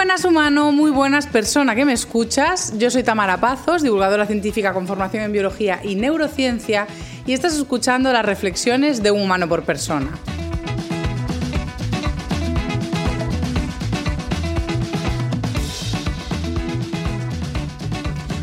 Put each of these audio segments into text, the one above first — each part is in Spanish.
buenas humano, muy buenas persona que me escuchas. Yo soy Tamara Pazos, divulgadora científica con formación en biología y neurociencia, y estás escuchando las reflexiones de un humano por persona.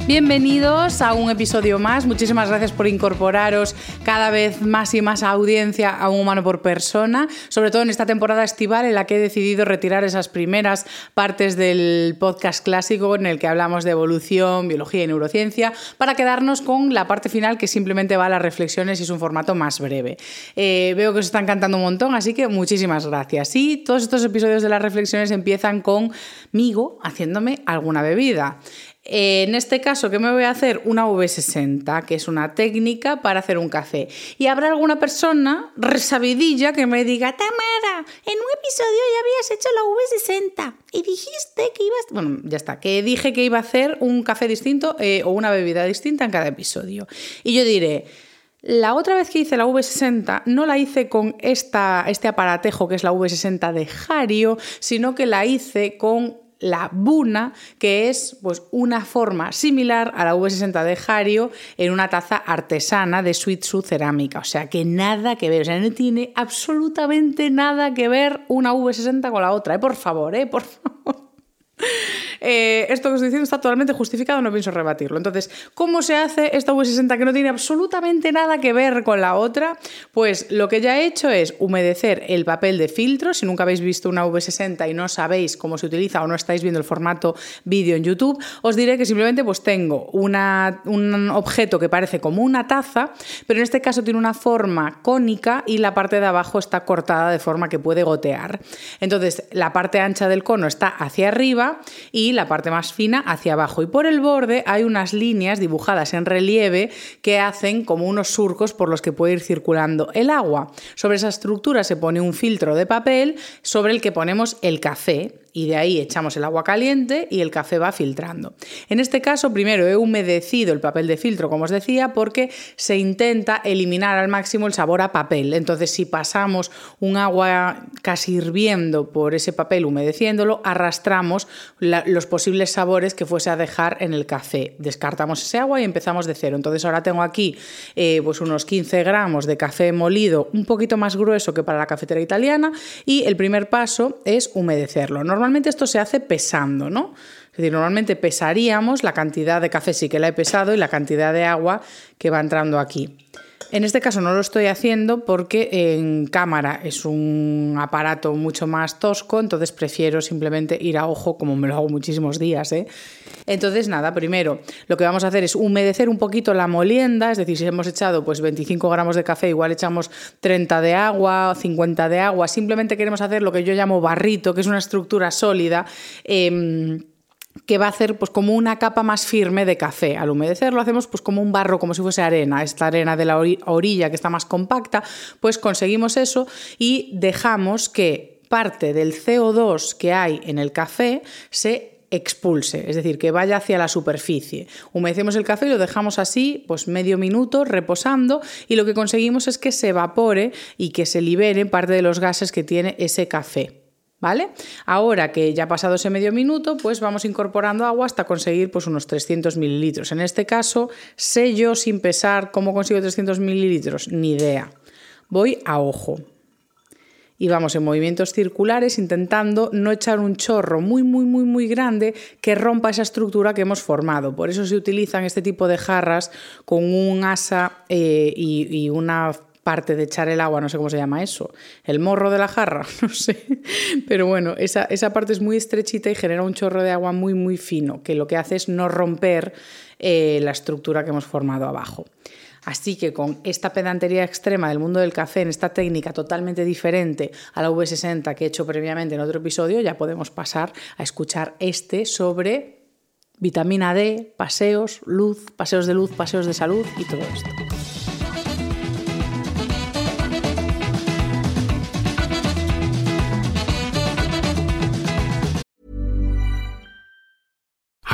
Bienvenidos a un episodio más. Muchísimas gracias por incorporaros cada vez más y más audiencia a un humano por persona, sobre todo en esta temporada estival en la que he decidido retirar esas primeras partes del podcast clásico en el que hablamos de evolución, biología y neurociencia, para quedarnos con la parte final que simplemente va a las reflexiones y es un formato más breve. Eh, veo que os están cantando un montón, así que muchísimas gracias. Y todos estos episodios de las reflexiones empiezan conmigo haciéndome alguna bebida. En este caso, ¿qué me voy a hacer? Una V60, que es una técnica para hacer un café. Y habrá alguna persona resabidilla que me diga, Tamara, en un episodio ya habías hecho la V60 y dijiste que ibas... Bueno, ya está, que dije que iba a hacer un café distinto eh, o una bebida distinta en cada episodio. Y yo diré... La otra vez que hice la V60 no la hice con esta, este aparatejo que es la V60 de Hario, sino que la hice con la buna, que es pues, una forma similar a la V60 de Hario en una taza artesana de Suitsu cerámica. O sea que nada que ver, o sea, no tiene absolutamente nada que ver una V60 con la otra. ¿eh? Por favor, ¿eh? por favor. Eh, esto que estoy diciendo está totalmente justificado, no pienso rebatirlo. Entonces, ¿cómo se hace esta V60 que no tiene absolutamente nada que ver con la otra? Pues lo que ya he hecho es humedecer el papel de filtro. Si nunca habéis visto una V60 y no sabéis cómo se utiliza o no estáis viendo el formato vídeo en YouTube, os diré que simplemente pues tengo un objeto que parece como una taza, pero en este caso tiene una forma cónica y la parte de abajo está cortada de forma que puede gotear. Entonces, la parte ancha del cono está hacia arriba y la parte más fina hacia abajo. Y por el borde hay unas líneas dibujadas en relieve que hacen como unos surcos por los que puede ir circulando el agua. Sobre esa estructura se pone un filtro de papel sobre el que ponemos el café y de ahí echamos el agua caliente y el café va filtrando. En este caso, primero he humedecido el papel de filtro, como os decía, porque se intenta eliminar al máximo el sabor a papel. Entonces, si pasamos un agua casi hirviendo por ese papel humedeciéndolo, arrastramos los posibles sabores que fuese a dejar en el café. Descartamos ese agua y empezamos de cero. Entonces, ahora tengo aquí eh, pues unos 15 gramos de café molido, un poquito más grueso que para la cafetera italiana, y el primer paso es humedecerlo. Normalmente esto se hace pesando, ¿no? Es decir, normalmente pesaríamos la cantidad de café sí que la he pesado y la cantidad de agua que va entrando aquí. En este caso no lo estoy haciendo porque en cámara es un aparato mucho más tosco, entonces prefiero simplemente ir a ojo, como me lo hago muchísimos días. ¿eh? Entonces, nada, primero lo que vamos a hacer es humedecer un poquito la molienda, es decir, si hemos echado pues 25 gramos de café, igual echamos 30 de agua, 50 de agua, simplemente queremos hacer lo que yo llamo barrito, que es una estructura sólida. Eh, que va a hacer pues como una capa más firme de café. Al humedecerlo hacemos pues como un barro, como si fuese arena, esta arena de la orilla que está más compacta, pues conseguimos eso y dejamos que parte del CO2 que hay en el café se expulse, es decir, que vaya hacia la superficie. Humedecemos el café y lo dejamos así, pues medio minuto reposando y lo que conseguimos es que se evapore y que se liberen parte de los gases que tiene ese café. ¿Vale? Ahora que ya ha pasado ese medio minuto, pues vamos incorporando agua hasta conseguir pues, unos 300 mililitros. En este caso, sé yo sin pesar cómo consigo 300 mililitros, ni idea. Voy a ojo. Y vamos en movimientos circulares intentando no echar un chorro muy, muy, muy, muy grande que rompa esa estructura que hemos formado. Por eso se utilizan este tipo de jarras con un asa eh, y, y una parte de echar el agua, no sé cómo se llama eso, el morro de la jarra, no sé, pero bueno, esa, esa parte es muy estrechita y genera un chorro de agua muy, muy fino, que lo que hace es no romper eh, la estructura que hemos formado abajo. Así que con esta pedantería extrema del mundo del café, en esta técnica totalmente diferente a la V60 que he hecho previamente en otro episodio, ya podemos pasar a escuchar este sobre vitamina D, paseos, luz, paseos de luz, paseos de salud y todo esto.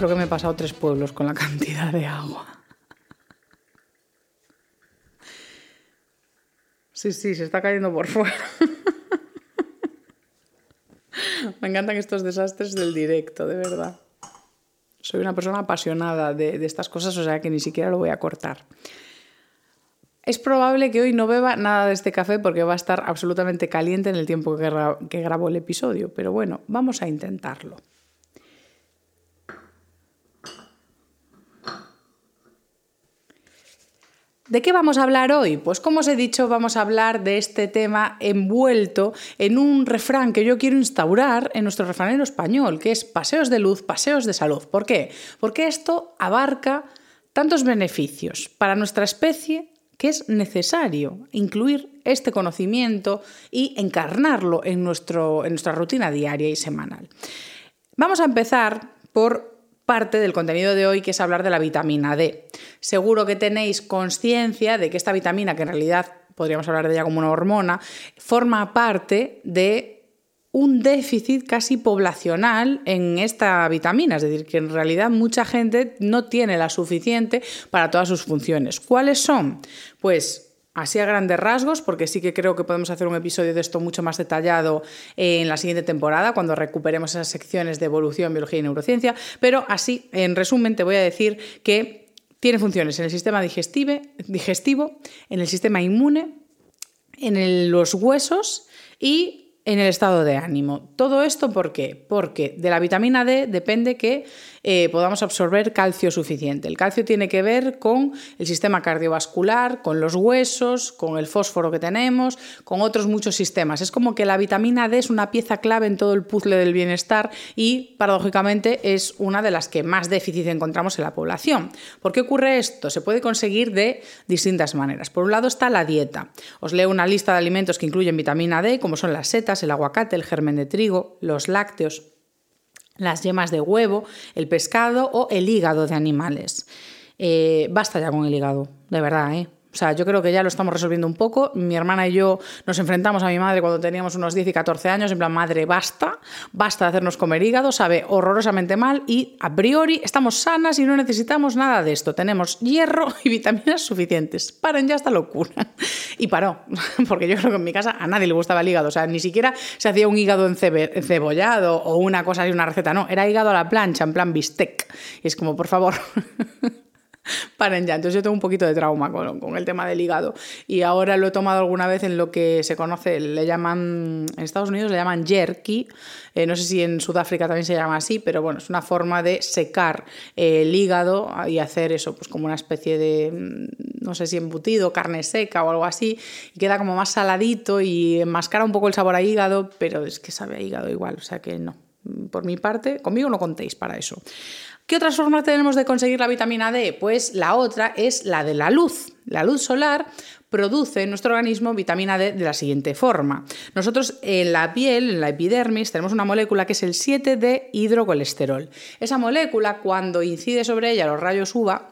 Creo que me he pasado tres pueblos con la cantidad de agua. Sí, sí, se está cayendo por fuera. Me encantan estos desastres del directo, de verdad. Soy una persona apasionada de, estas cosas, o sea que ni siquiera lo voy a cortar. Es probable que hoy no beba nada de este café porque va a estar absolutamente caliente en el tiempo que, que grabo el episodio, pero bueno, vamos a intentarlo. ¿De qué vamos a hablar hoy? Pues como os he dicho, vamos a hablar de este tema envuelto en un refrán que yo quiero instaurar en nuestro refranero español, que es paseos de luz, paseos de salud. ¿Por qué? Porque esto abarca tantos beneficios para nuestra especie que es necesario incluir este conocimiento y encarnarlo en, nuestro, en nuestra rutina diaria y semanal. Vamos a empezar por parte del contenido de hoy, que es hablar de la vitamina D. Seguro que tenéis conciencia de que esta vitamina, que en realidad podríamos hablar de ella como una hormona, forma parte de un déficit casi poblacional en esta vitamina, es decir, que en realidad mucha gente no tiene la suficiente para todas sus funciones. ¿Cuáles son? Pues así a grandes rasgos, porque sí que creo que podemos hacer un episodio de esto mucho más detallado en la siguiente temporada, cuando recuperemos esas secciones de evolución, biología y neurociencia, pero así, en resumen, te voy a decir que tiene funciones en el sistema digestivo, en el sistema inmune, en los huesos y en el estado de ánimo. ¿Todo esto por qué? Porque de la vitamina D depende que eh, podamos absorber calcio suficiente. El calcio tiene que ver con el sistema cardiovascular, con los huesos, con el fósforo que tenemos, con otros muchos sistemas. Es como que la vitamina D es una pieza clave en todo el puzzle del bienestar y, paradójicamente, es una de las que más déficit encontramos en la población. ¿Por qué ocurre esto? Se puede conseguir de distintas maneras. Por un lado está la dieta. Os leo una lista de alimentos que incluyen vitamina D, como son las setas, el aguacate, el germen de trigo, los lácteos, las yemas de huevo, el pescado o el hígado de animales. Eh, basta ya con el hígado, de verdad, ¿eh? O sea, yo creo que ya lo estamos resolviendo un poco. Mi hermana y yo nos enfrentamos a mi madre cuando teníamos unos 10 y 14 años, en plan, madre, basta, basta de hacernos comer hígado, sabe horrorosamente mal y a priori estamos sanas y no necesitamos nada de esto. Tenemos hierro y vitaminas suficientes. Paren ya esta locura. Y paró, porque yo creo que en mi casa a nadie le gustaba el hígado. O sea, ni siquiera se hacía un hígado encebollado o una cosa así, una receta, no. Era hígado a la plancha, en plan bistec. Y es como, por favor. paren ya. Entonces yo tengo un poquito de trauma con, el tema del hígado y ahora lo he tomado alguna vez en lo que se conoce, le llaman, en Estados Unidos le llaman jerky, eh, no sé si en Sudáfrica también se llama así, pero bueno, es una forma de secar el hígado y hacer eso, pues como una especie de, mm, no sé si embutido, carne seca o algo así, y queda como más saladito y enmascara un poco el sabor a hígado, pero es que sabe a hígado igual, o sea que no, por mi parte, conmigo no contéis para eso. ¿Qué otras formas tenemos de conseguir la vitamina D? Pues la otra es la de la luz. La luz solar produce en nuestro organismo vitamina D de la siguiente forma. Nosotros en la piel, en la epidermis, tenemos una molécula que es el 7D hidrocolesterol. Esa molécula, cuando incide sobre ella los rayos UVA,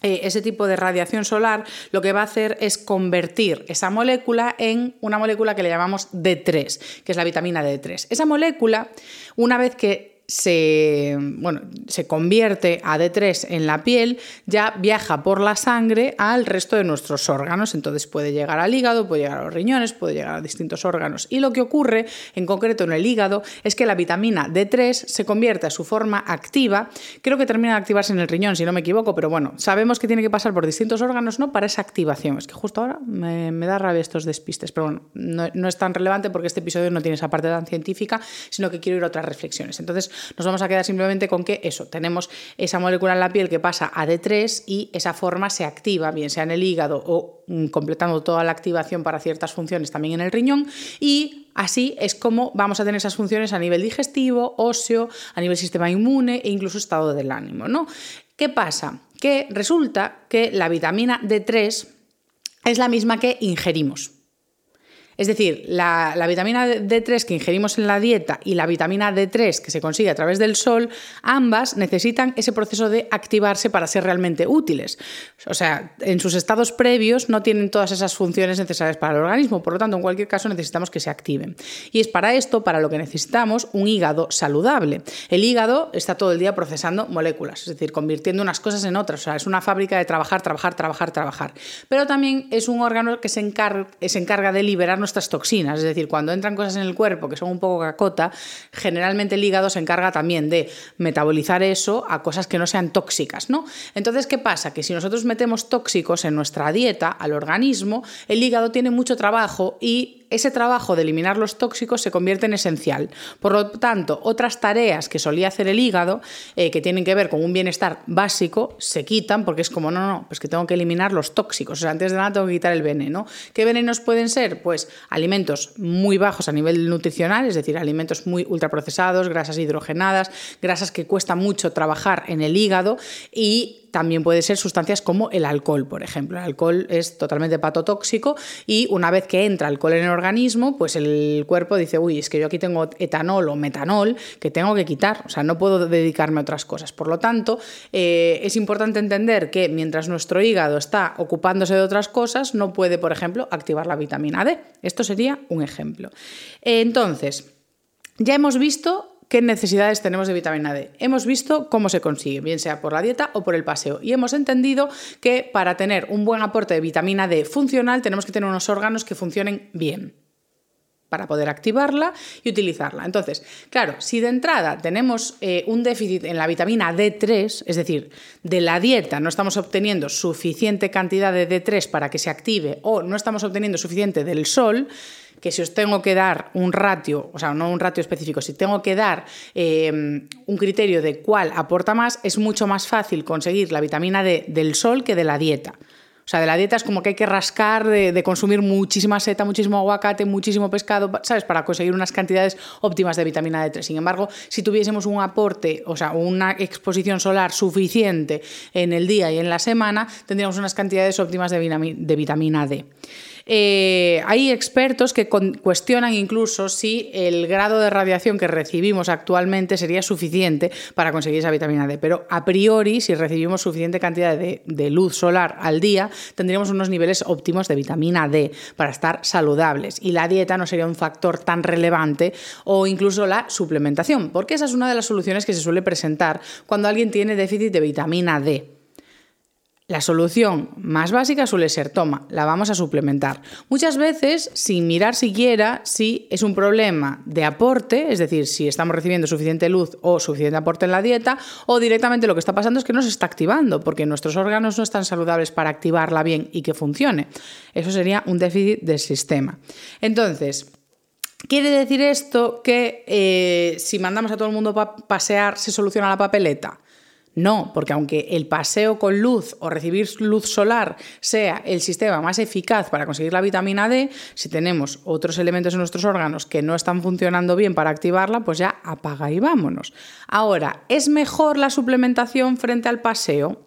eh, ese tipo de radiación solar lo que va a hacer es convertir esa molécula en una molécula que le llamamos D3, que es la vitamina D3. Esa molécula, una vez que se, bueno, se convierte a D3 en la piel, ya viaja por la sangre al resto de nuestros órganos. Entonces puede llegar al hígado, puede llegar a los riñones, puede llegar a distintos órganos. Y lo que ocurre, en concreto en el hígado, es que la vitamina D3 se convierte a su forma activa. Creo que termina de activarse en el riñón, si no me equivoco, pero bueno, sabemos que tiene que pasar por distintos órganos ¿no? para esa activación. Es que justo ahora me, da rabia estos despistes, pero bueno, no, no es tan relevante porque este episodio no tiene esa parte tan científica, sino que quiero ir a otras reflexiones. Entonces, nos vamos a quedar simplemente con que eso, tenemos esa molécula en la piel que pasa a D3 y esa forma se activa, bien sea en el hígado o mm, completando toda la activación para ciertas funciones también en el riñón y Así es como vamos a tener esas funciones a nivel digestivo, óseo, a nivel sistema inmune e incluso estado del ánimo. ¿no? ¿Qué pasa? Que resulta que la vitamina D3 es la misma que ingerimos. Es decir, la, vitamina D3 que ingerimos en la dieta y la vitamina D3 que se consigue a través del sol, ambas necesitan ese proceso de activarse para ser realmente útiles. O sea, en sus estados previos no tienen todas esas funciones necesarias para el organismo, por lo tanto, en cualquier caso necesitamos que se activen. Y es para esto, para lo que necesitamos, un hígado saludable. El hígado está todo el día procesando moléculas, es decir, convirtiendo unas cosas en otras. O sea, es una fábrica de trabajar, trabajar, trabajar, trabajar. Pero también es un órgano que se encarga, se encarga de liberarnos nuestras toxinas, es decir, cuando entran cosas en el cuerpo que son un poco cacota, generalmente el hígado se encarga también de metabolizar eso a cosas que no sean tóxicas, ¿no? Entonces, ¿qué pasa? Que si nosotros metemos tóxicos en nuestra dieta al organismo, el hígado tiene mucho trabajo y ese trabajo de eliminar los tóxicos se convierte en esencial. Por lo tanto, otras tareas que solía hacer el hígado, eh, que tienen que ver con un bienestar básico, se quitan porque es como, no, no, pues que tengo que eliminar los tóxicos. Antes de nada tengo que quitar el veneno. ¿Qué venenos pueden ser? Pues alimentos muy bajos a nivel nutricional, es decir, alimentos muy ultraprocesados, grasas hidrogenadas, grasas que cuesta mucho trabajar en el hígado y también puede ser sustancias como el alcohol, por ejemplo. El alcohol es totalmente patotóxico y una vez que entra alcohol en el organismo, pues el cuerpo dice, uy, es que yo aquí tengo etanol o metanol que tengo que quitar, o sea, no puedo dedicarme a otras cosas. Por lo tanto, eh, es importante entender que mientras nuestro hígado está ocupándose de otras cosas, no puede, por ejemplo, activar la vitamina D. Esto sería un ejemplo. Entonces, ya hemos visto qué necesidades tenemos de vitamina D. Hemos visto cómo se consigue, bien sea por la dieta o por el paseo. Y hemos entendido que para tener un buen aporte de vitamina D funcional tenemos que tener unos órganos que funcionen bien para poder activarla y utilizarla. Entonces, claro, si de entrada tenemos eh, un déficit en la vitamina D3, es decir, de la dieta no estamos obteniendo suficiente cantidad de D3 para que se active o no estamos obteniendo suficiente del sol, que si os tengo que dar un ratio, o sea, no un ratio específico, si tengo que dar eh, un criterio de cuál aporta más, es mucho más fácil conseguir la vitamina D del sol que de la dieta. O sea, de la dieta es como que hay que rascar de, consumir muchísima seta, muchísimo aguacate, muchísimo pescado, ¿sabes? Para conseguir unas cantidades óptimas de vitamina D3. Sin embargo, si tuviésemos un aporte, o sea, una exposición solar suficiente en el día y en la semana, tendríamos unas cantidades óptimas de vitamina D. Eh, hay expertos que cuestionan incluso si el grado de radiación que recibimos actualmente sería suficiente para conseguir esa vitamina D, pero a priori, si recibimos suficiente cantidad de, de luz solar al día, tendríamos unos niveles óptimos de vitamina D para estar saludables y la dieta no sería un factor tan relevante o incluso la suplementación, porque esa es una de las soluciones que se suele presentar cuando alguien tiene déficit de vitamina D. La solución más básica suele ser, toma, la vamos a suplementar. Muchas veces sin mirar siquiera si es un problema de aporte, es decir, si estamos recibiendo suficiente luz o suficiente aporte en la dieta, o directamente lo que está pasando es que no se está activando, porque nuestros órganos no están saludables para activarla bien y que funcione. Eso sería un déficit del sistema. Entonces, ¿Quiere decir esto que eh, si mandamos a todo el mundo a pasear se soluciona la papeleta? No, porque aunque el paseo con luz o recibir luz solar sea el sistema más eficaz para conseguir la vitamina D, si tenemos otros elementos en nuestros órganos que no están funcionando bien para activarla, pues ya apaga y vámonos. Ahora, ¿es mejor la suplementación frente al paseo?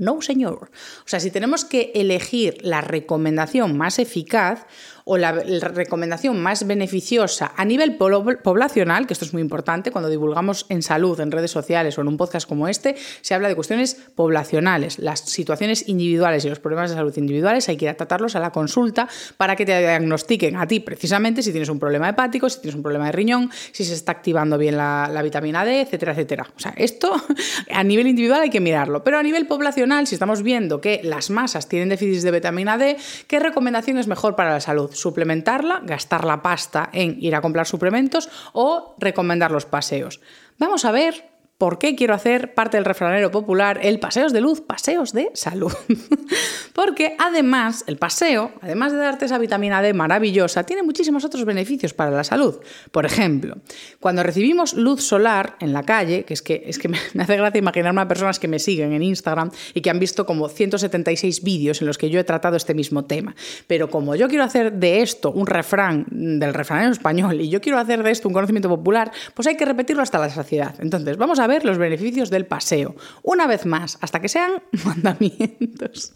No, señor. O sea, si tenemos que elegir la recomendación más eficaz, o la, recomendación más beneficiosa a nivel poblacional, que esto es muy importante, cuando divulgamos en salud, en redes sociales o en un podcast como este, se habla de cuestiones poblacionales. Las situaciones individuales y los problemas de salud individuales hay que ir a tratarlos a la consulta para que te diagnostiquen a ti precisamente si tienes un problema hepático, si tienes un problema de riñón, si se está activando bien la, la vitamina D, etcétera, etcétera. O sea, esto a nivel individual hay que mirarlo, pero a nivel poblacional, si estamos viendo que las masas tienen déficit de vitamina D, ¿qué recomendación es mejor para la salud? suplementarla, gastar la pasta en ir a comprar suplementos o recomendar los paseos. Vamos a ver ¿Por qué quiero hacer parte del refranero popular el paseos de luz, paseos de salud? Porque además, el paseo, además de darte esa vitamina D maravillosa, tiene muchísimos otros beneficios para la salud. Por ejemplo, cuando recibimos luz solar en la calle, que es que, es que me hace gracia imaginarme a personas que me siguen en Instagram y que han visto como 176 vídeos en los que yo he tratado este mismo tema. Pero como yo quiero hacer de esto un refrán del refranero español y yo quiero hacer de esto un conocimiento popular, pues hay que repetirlo hasta la saciedad. Entonces, vamos a ver los beneficios del paseo. Una vez más, hasta que sean mandamientos.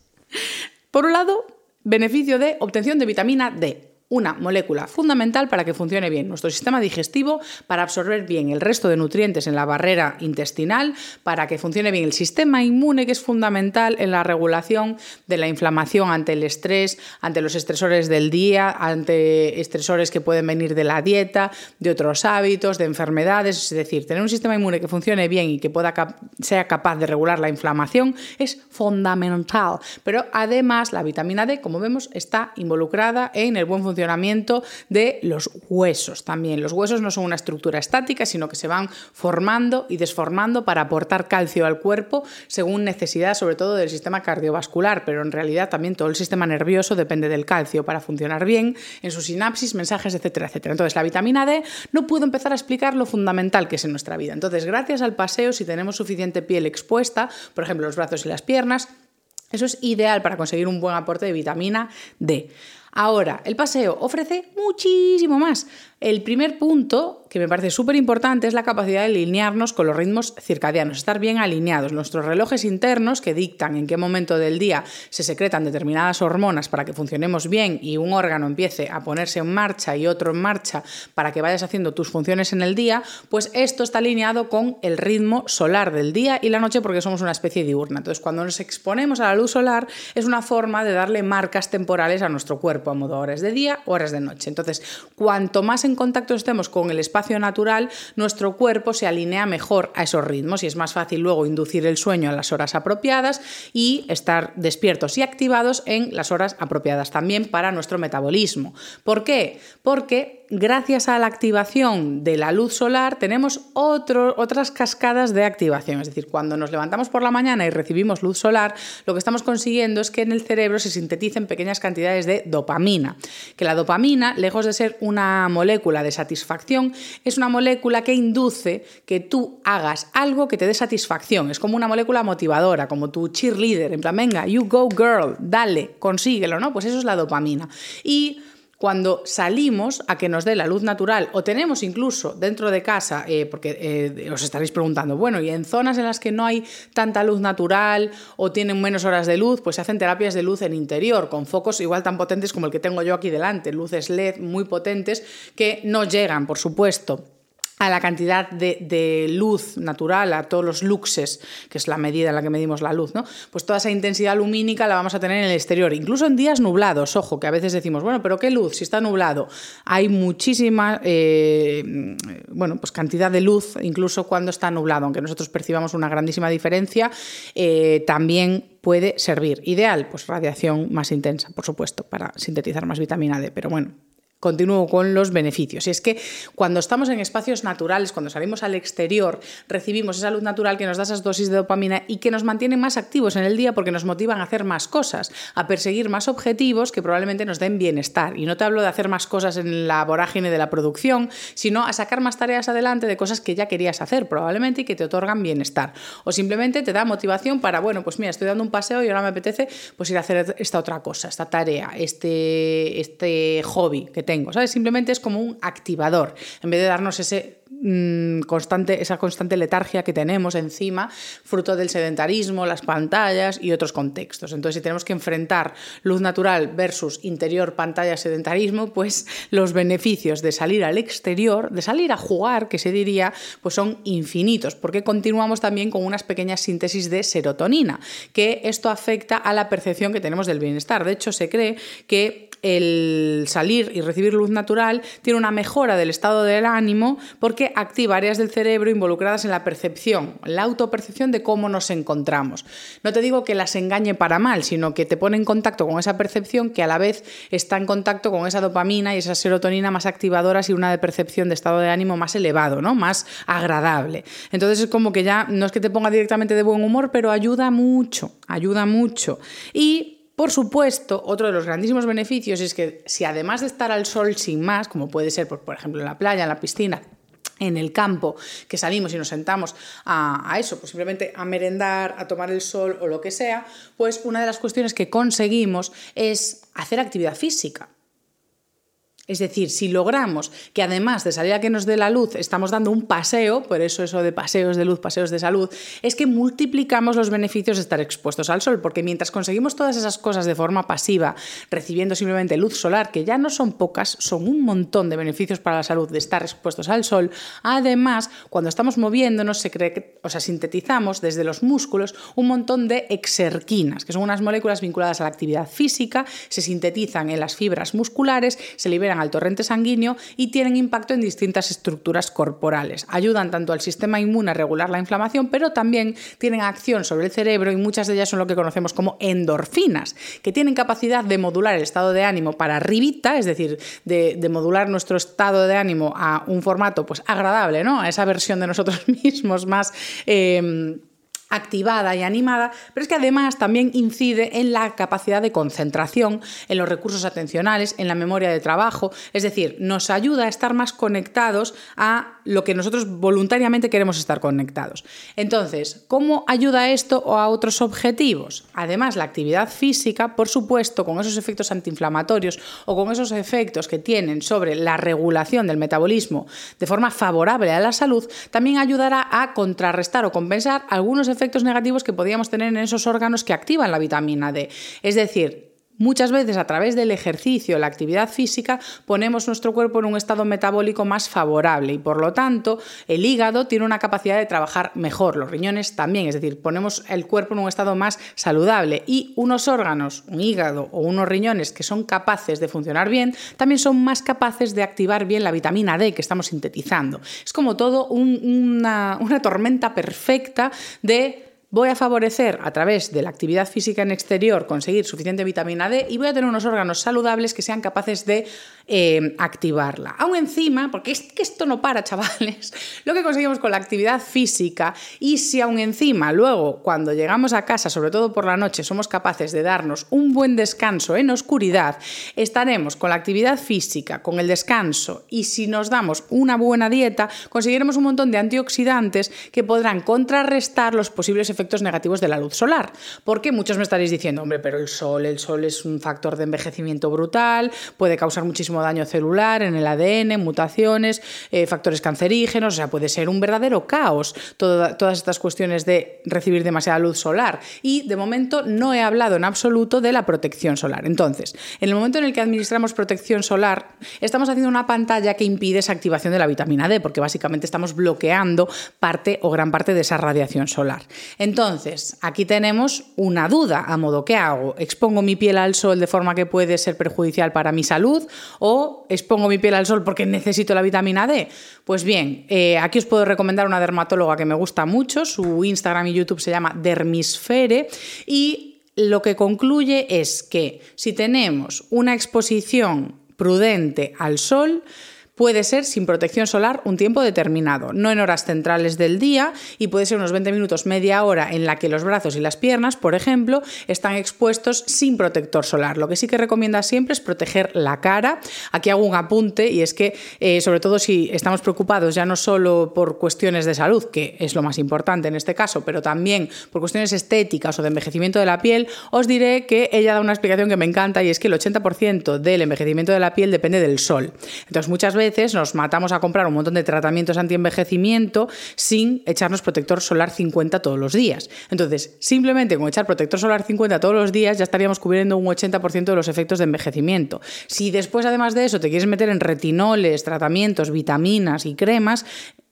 Por un lado, beneficio de obtención de vitamina D una molécula fundamental para que funcione bien nuestro sistema digestivo, para absorber bien el resto de nutrientes en la barrera intestinal, para que funcione bien el sistema inmune, que es fundamental en la regulación de la inflamación ante el estrés, ante los estresores del día, ante estresores que pueden venir de la dieta, de otros hábitos, de enfermedades. Es decir, tener un sistema inmune que funcione bien y que pueda sea capaz de regular la inflamación es fundamental. Pero además, la vitamina D, como vemos, está involucrada en el buen funcionamiento funcionamiento de los huesos también. Los huesos no son una estructura estática, sino que se van formando y desformando para aportar calcio al cuerpo según necesidad, sobre todo del sistema cardiovascular, pero en realidad también todo el sistema nervioso depende del calcio para funcionar bien en su sinapsis, mensajes, etcétera, etcétera. Entonces, la vitamina D no puedo empezar a explicar lo fundamental que es en nuestra vida. Entonces, gracias al paseo, si tenemos suficiente piel expuesta, por ejemplo, los brazos y las piernas, eso es ideal para conseguir un buen aporte de vitamina D. Ahora, el paseo ofrece muchísimo más. El primer punto, que me parece súper importante, es la capacidad de alinearnos con los ritmos circadianos, estar bien alineados. Nuestros relojes internos que dictan en qué momento del día se secretan determinadas hormonas para que funcionemos bien y un órgano empiece a ponerse en marcha y otro en marcha para que vayas haciendo tus funciones en el día, pues esto está alineado con el ritmo solar del día y la noche porque somos una especie diurna. Entonces, cuando nos exponemos a la luz solar es una forma de darle marcas temporales a nuestro cuerpo, a modo horas de día, horas de noche. Entonces, cuanto más en contacto estemos con el espacio natural, nuestro cuerpo se alinea mejor a esos ritmos y es más fácil luego inducir el sueño a las horas apropiadas y estar despiertos y activados en las horas apropiadas también para nuestro metabolismo. ¿Por qué? Porque gracias a la activación de la luz solar tenemos otras cascadas de activación. Es decir, cuando nos levantamos por la mañana y recibimos luz solar, lo que estamos consiguiendo es que en el cerebro se sinteticen pequeñas cantidades de dopamina. Que la dopamina, lejos de ser una molécula de satisfacción, es una molécula que induce que tú hagas algo que te dé satisfacción. Es como una molécula motivadora, como tu cheerleader, en plan, venga, you go girl, dale, consíguelo, ¿no? Pues eso es la dopamina. Y cuando salimos a que nos dé la luz natural o tenemos incluso dentro de casa, eh, porque eh, os estaréis preguntando, bueno, y en zonas en las que no hay tanta luz natural o tienen menos horas de luz, pues se hacen terapias de luz en interior, con focos igual tan potentes como el que tengo yo aquí delante, luces LED muy potentes que no llegan, por supuesto, a la cantidad de, luz natural, a todos los luxes, que es la medida en la que medimos la luz, ¿no? Pues toda esa intensidad lumínica la vamos a tener en el exterior, incluso en días nublados, ojo, que a veces decimos, bueno, pero ¿qué luz? Si está nublado, hay muchísima, eh, bueno, pues cantidad de luz, incluso cuando está nublado, aunque nosotros percibamos una grandísima diferencia, eh, también puede servir. Ideal, pues radiación más intensa, por supuesto, para sintetizar más vitamina D, pero bueno, continúo con los beneficios. Y es que cuando estamos en espacios naturales, cuando salimos al exterior, recibimos esa luz natural que nos da esas dosis de dopamina y que nos mantiene más activos en el día porque nos motivan a hacer más cosas, a perseguir más objetivos que probablemente nos den bienestar. Y no te hablo de hacer más cosas en la vorágine de la producción, sino a sacar más tareas adelante de cosas que ya querías hacer probablemente y que te otorgan bienestar. O simplemente te da motivación para, bueno, pues mira, estoy dando un paseo y ahora me apetece pues ir a hacer esta otra cosa, esta tarea, este, este hobby que tengo Simplemente es como un activador, en vez de darnos ese mm, constante, esa constante letargia que tenemos encima, fruto del sedentarismo, las pantallas y otros contextos. Entonces, si tenemos que enfrentar luz natural versus interior, pantalla, sedentarismo, pues los beneficios de salir al exterior, de salir a jugar, que se diría, pues son infinitos, porque continuamos también con unas pequeñas síntesis de serotonina, que esto afecta a la percepción que tenemos del bienestar. De hecho, se cree que el salir y recibir luz natural tiene una mejora del estado del ánimo porque activa áreas del cerebro involucradas en la percepción, la autopercepción de cómo nos encontramos. No te digo que las engañe para mal, sino que te pone en contacto con esa percepción que a la vez está en contacto con esa dopamina y esa serotonina más activadoras y una de percepción de estado de ánimo más elevado, ¿no? Más agradable. Entonces es como que ya no es que te ponga directamente de buen humor, pero ayuda mucho, ayuda mucho. Y por supuesto, otro de los grandísimos beneficios es que si además de estar al sol sin más, como puede ser por, ejemplo en la playa, en la piscina, en el campo, que salimos y nos sentamos a, a, eso, pues simplemente a merendar, a tomar el sol o lo que sea, pues una de las cuestiones que conseguimos es hacer actividad física. Es decir, si logramos que además de salir a que nos dé la luz, estamos dando un paseo, por eso eso de paseos de luz, paseos de salud, es que multiplicamos los beneficios de estar expuestos al sol, porque mientras conseguimos todas esas cosas de forma pasiva, recibiendo simplemente luz solar, que ya no son pocas, son un montón de beneficios para la salud de estar expuestos al sol, además, cuando estamos moviéndonos, se cree o sea, sintetizamos desde los músculos un montón de exerquinas, que son unas moléculas vinculadas a la actividad física, se sintetizan en las fibras musculares, se liberan al torrente sanguíneo y tienen impacto en distintas estructuras corporales. Ayudan tanto al sistema inmune a regular la inflamación, pero también tienen acción sobre el cerebro y muchas de ellas son lo que conocemos como endorfinas, que tienen capacidad de modular el estado de ánimo para arribita, es decir, de, modular nuestro estado de ánimo a un formato pues agradable, ¿no? A esa versión de nosotros mismos más... Eh, activada y animada, pero es que además también incide en la capacidad de concentración, en los recursos atencionales, en la memoria de trabajo, es decir, nos ayuda a estar más conectados a lo que nosotros voluntariamente queremos estar conectados. Entonces, ¿cómo ayuda esto o a otros objetivos? Además, la actividad física, por supuesto, con esos efectos antiinflamatorios o con esos efectos que tienen sobre la regulación del metabolismo de forma favorable a la salud, también ayudará a contrarrestar o compensar algunos efectos negativos que podíamos tener en esos órganos que activan la vitamina D. Es decir, Muchas veces a través del ejercicio, la actividad física, ponemos nuestro cuerpo en un estado metabólico más favorable y por lo tanto el hígado tiene una capacidad de trabajar mejor, los riñones también, es decir, ponemos el cuerpo en un estado más saludable y unos órganos, un hígado o unos riñones que son capaces de funcionar bien, también son más capaces de activar bien la vitamina D que estamos sintetizando. Es como todo una, tormenta perfecta de voy a favorecer a través de la actividad física en exterior conseguir suficiente vitamina D y voy a tener unos órganos saludables que sean capaces de eh, activarla. Aún encima, porque es que esto no para, chavales, lo que conseguimos con la actividad física y si aún encima luego cuando llegamos a casa, sobre todo por la noche, somos capaces de darnos un buen descanso en oscuridad, estaremos con la actividad física, con el descanso y si nos damos una buena dieta, conseguiremos un montón de antioxidantes que podrán contrarrestar los posibles efectos negativos de la luz solar. Porque muchos me estaréis diciendo, hombre, pero el sol, el sol es un factor de envejecimiento brutal, puede causar muchísimo daño celular en el ADN, mutaciones, eh, factores cancerígenos, o sea, puede ser un verdadero caos todas estas cuestiones de recibir demasiada luz solar. Y de momento no he hablado en absoluto de la protección solar. Entonces, en el momento en el que administramos protección solar, estamos haciendo una pantalla que impide esa activación de la vitamina D, porque básicamente estamos bloqueando parte o gran parte de esa radiación solar. Entonces, aquí tenemos una duda, a modo, ¿qué hago? ¿Expongo mi piel al sol de forma que puede ser perjudicial para mi salud? ¿O expongo mi piel al sol porque necesito la vitamina D? Pues bien, eh, aquí os puedo recomendar una dermatóloga que me gusta mucho, su Instagram y YouTube se llama Dermisfere y lo que concluye es que si tenemos una exposición prudente al sol Puede ser sin protección solar un tiempo determinado, no en horas centrales del día y puede ser unos 20 minutos, media hora en la que los brazos y las piernas, por ejemplo, están expuestos sin protector solar. Lo que sí que recomienda siempre es proteger la cara. Aquí hago un apunte y es que, eh, sobre todo si estamos preocupados ya no solo por cuestiones de salud, que es lo más importante en este caso, pero también por cuestiones estéticas o de envejecimiento de la piel, os diré que ella da una explicación que me encanta y es que el 80% del envejecimiento de la piel depende del sol. Entonces, muchas veces veces nos matamos a comprar un montón de tratamientos anti-envejecimiento sin echarnos protector solar 50 todos los días. Entonces, simplemente con echar protector solar 50 todos los días ya estaríamos cubriendo un 80% de los efectos de envejecimiento. Si después, además de eso, te quieres meter en retinoles, tratamientos, vitaminas y cremas,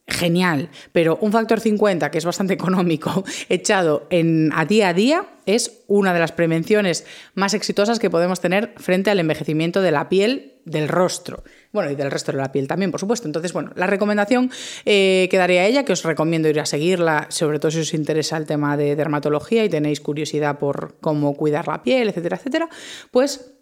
genial, pero un factor 50, que es bastante económico, echado en, a día a día, es una de las prevenciones más exitosas que podemos tener frente al envejecimiento de la piel, del rostro. Bueno, y del resto de la piel también, por supuesto. Entonces, bueno, la recomendación eh, que daría a ella, que os recomiendo ir a seguirla, sobre todo si os interesa el tema de dermatología y tenéis curiosidad por cómo cuidar la piel, etcétera, etcétera, pues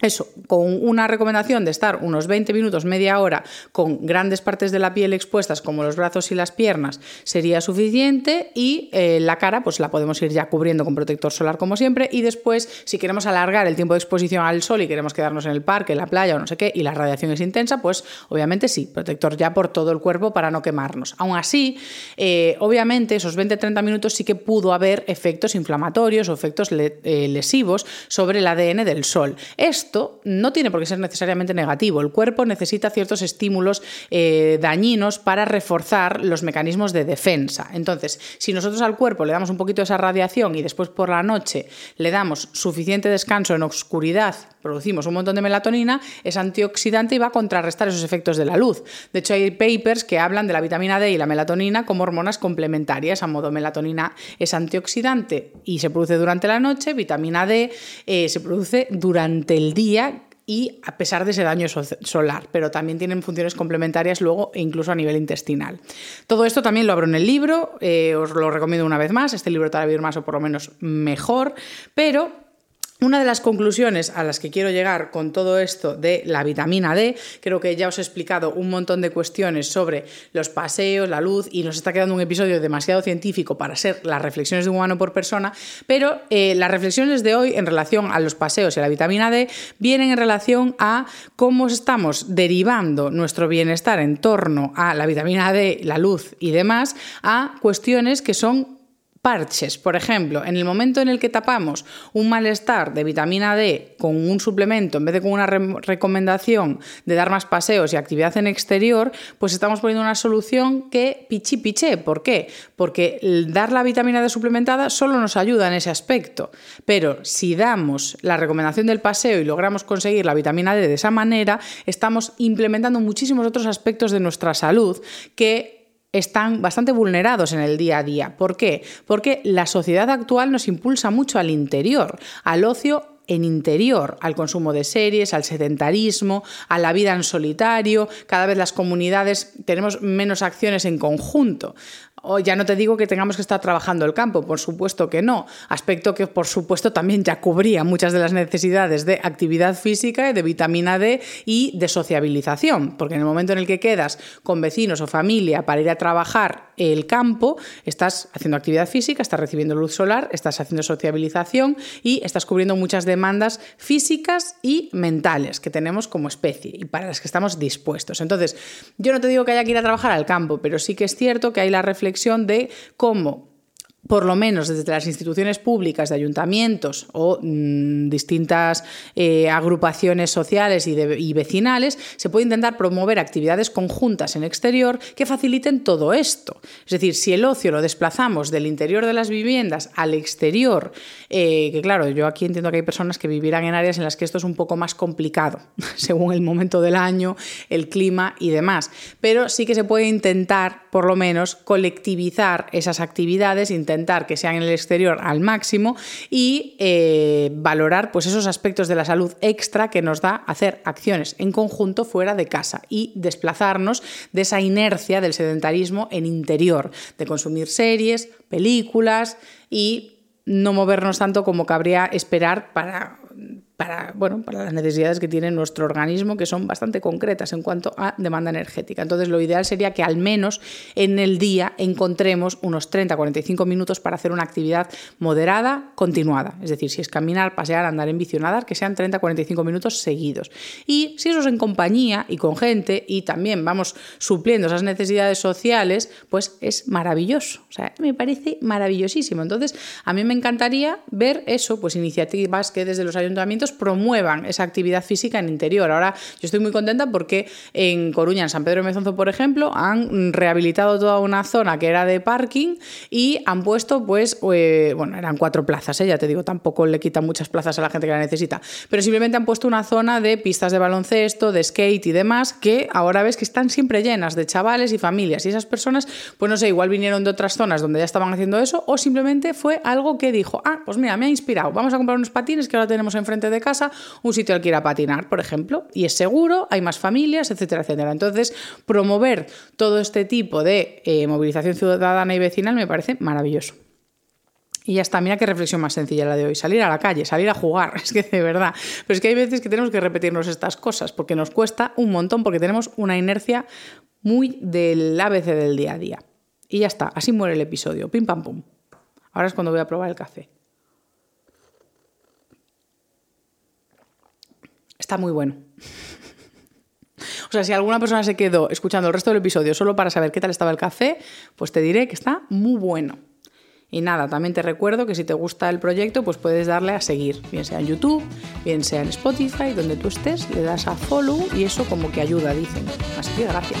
eso, con una recomendación de estar unos 20 minutos, media hora, con grandes partes de la piel expuestas, como los brazos y las piernas, sería suficiente. Y eh, la cara, pues la podemos ir ya cubriendo con protector solar, como siempre. Y después, si queremos alargar el tiempo de exposición al sol y queremos quedarnos en el parque, en la playa o no sé qué, y la radiación es intensa, pues obviamente sí, protector ya por todo el cuerpo para no quemarnos. Aún así, eh, obviamente, esos 20-30 minutos sí que pudo haber efectos inflamatorios o efectos eh, lesivos sobre el ADN del sol. Esto no tiene por qué ser necesariamente negativo. El cuerpo necesita ciertos estímulos eh, dañinos para reforzar los mecanismos de defensa. Entonces, si nosotros al cuerpo le damos un poquito de esa radiación y después por la noche le damos suficiente descanso en oscuridad, producimos un montón de melatonina, es antioxidante y va a contrarrestar esos efectos de la luz. De hecho, hay papers que hablan de la vitamina D y la melatonina como hormonas complementarias. A modo, melatonina es antioxidante y se produce durante la noche, vitamina D eh, se produce durante el día y a pesar de ese daño solar, pero también tienen funciones complementarias luego e incluso a nivel intestinal. Todo esto también lo abro en el libro, eh, os lo recomiendo una vez más, este libro te a vivir más o por lo menos mejor, pero una de las conclusiones a las que quiero llegar con todo esto de la vitamina D, creo que ya os he explicado un montón de cuestiones sobre los paseos, la luz, y nos está quedando un episodio demasiado científico para ser las reflexiones de un humano por persona, pero eh, las reflexiones de hoy en relación a los paseos y a la vitamina D vienen en relación a cómo estamos derivando nuestro bienestar en torno a la vitamina D, la luz y demás, a cuestiones que son parches. Por ejemplo, en el momento en el que tapamos un malestar de vitamina D con un suplemento en vez de con una recomendación de dar más paseos y actividad en exterior, pues estamos poniendo una solución que pichi piché. ¿Por qué? Porque dar la vitamina D suplementada solo nos ayuda en ese aspecto. Pero si damos la recomendación del paseo y logramos conseguir la vitamina D de esa manera, estamos implementando muchísimos otros aspectos de nuestra salud que están bastante vulnerados en el día a día. ¿Por qué? Porque la sociedad actual nos impulsa mucho al interior, al ocio en interior, al consumo de series, al sedentarismo, a la vida en solitario. Cada vez las comunidades tenemos menos acciones en conjunto. O ya no te digo que tengamos que estar trabajando el campo, por supuesto que no. Aspecto que, por supuesto, también ya cubría muchas de las necesidades de actividad física, de vitamina D y de sociabilización. Porque en el momento en el que quedas con vecinos o familia para ir a trabajar el campo, estás haciendo actividad física, estás recibiendo luz solar, estás haciendo sociabilización y estás cubriendo muchas demandas físicas y mentales que tenemos como especie y para las que estamos dispuestos. Entonces, yo no te digo que haya que ir a trabajar al campo, pero sí que es cierto que hay la reflexión de cómo por lo menos desde las instituciones públicas de ayuntamientos o mm, distintas eh, agrupaciones sociales y, vecinales, se puede intentar promover actividades conjuntas en exterior que faciliten todo esto. Es decir, si el ocio lo desplazamos del interior de las viviendas al exterior, eh, que claro, yo aquí entiendo que hay personas que vivirán en áreas en las que esto es un poco más complicado, según el momento del año, el clima y demás, pero sí que se puede intentar, por lo menos, colectivizar esas actividades, intentar que sean en el exterior al máximo y eh, valorar pues, esos aspectos de la salud extra que nos da hacer acciones en conjunto fuera de casa y desplazarnos de esa inercia del sedentarismo en interior, de consumir series, películas y no movernos tanto como cabría esperar para para, bueno, para las necesidades que tiene nuestro organismo, que son bastante concretas en cuanto a demanda energética. Entonces, lo ideal sería que al menos en el día encontremos unos 30-45 minutos para hacer una actividad moderada, continuada. Es decir, si es caminar, pasear, andar en que sean 30-45 minutos seguidos. Y si eso es en compañía y con gente y también vamos supliendo esas necesidades sociales, pues es maravilloso. O sea, me parece maravillosísimo. Entonces, a mí me encantaría ver eso, pues iniciativas que desde los ayuntamientos promuevan esa actividad física en interior. Ahora yo estoy muy contenta porque en Coruña, en San Pedro de Mezonzo, por ejemplo, han rehabilitado toda una zona que era de parking y han puesto, pues, eh, bueno, eran cuatro plazas, ¿eh? ya te digo, tampoco le quitan muchas plazas a la gente que la necesita, pero simplemente han puesto una zona de pistas de baloncesto, de skate y demás, que ahora ves que están siempre llenas de chavales y familias y esas personas, pues no sé, igual vinieron de otras zonas donde ya estaban haciendo eso o simplemente fue algo que dijo, ah, pues mira, me ha inspirado, vamos a comprar unos patines que ahora tenemos enfrente de casa, un sitio al que ir a patinar, por ejemplo, y es seguro, hay más familias, etcétera, etcétera. Entonces, promover todo este tipo de eh, movilización ciudadana y vecinal me parece maravilloso. Y ya está, mira qué reflexión más sencilla la de hoy. Salir a la calle, salir a jugar, es que de verdad. Pero es que hay veces que tenemos que repetirnos estas cosas porque nos cuesta un montón, porque tenemos una inercia muy del ABC del día a día. Y ya está, así muere el episodio, pim pam pum. Ahora es cuando voy a probar el café. Está muy bueno. O sea, si alguna persona se quedó escuchando el resto del episodio solo para saber qué tal estaba el café, pues te diré que está muy bueno. Y nada, también te recuerdo que si te gusta el proyecto, pues puedes darle a seguir, bien sea en YouTube, bien sea en Spotify, donde tú estés, le das a follow y eso como que ayuda, dicen. Así que gracias.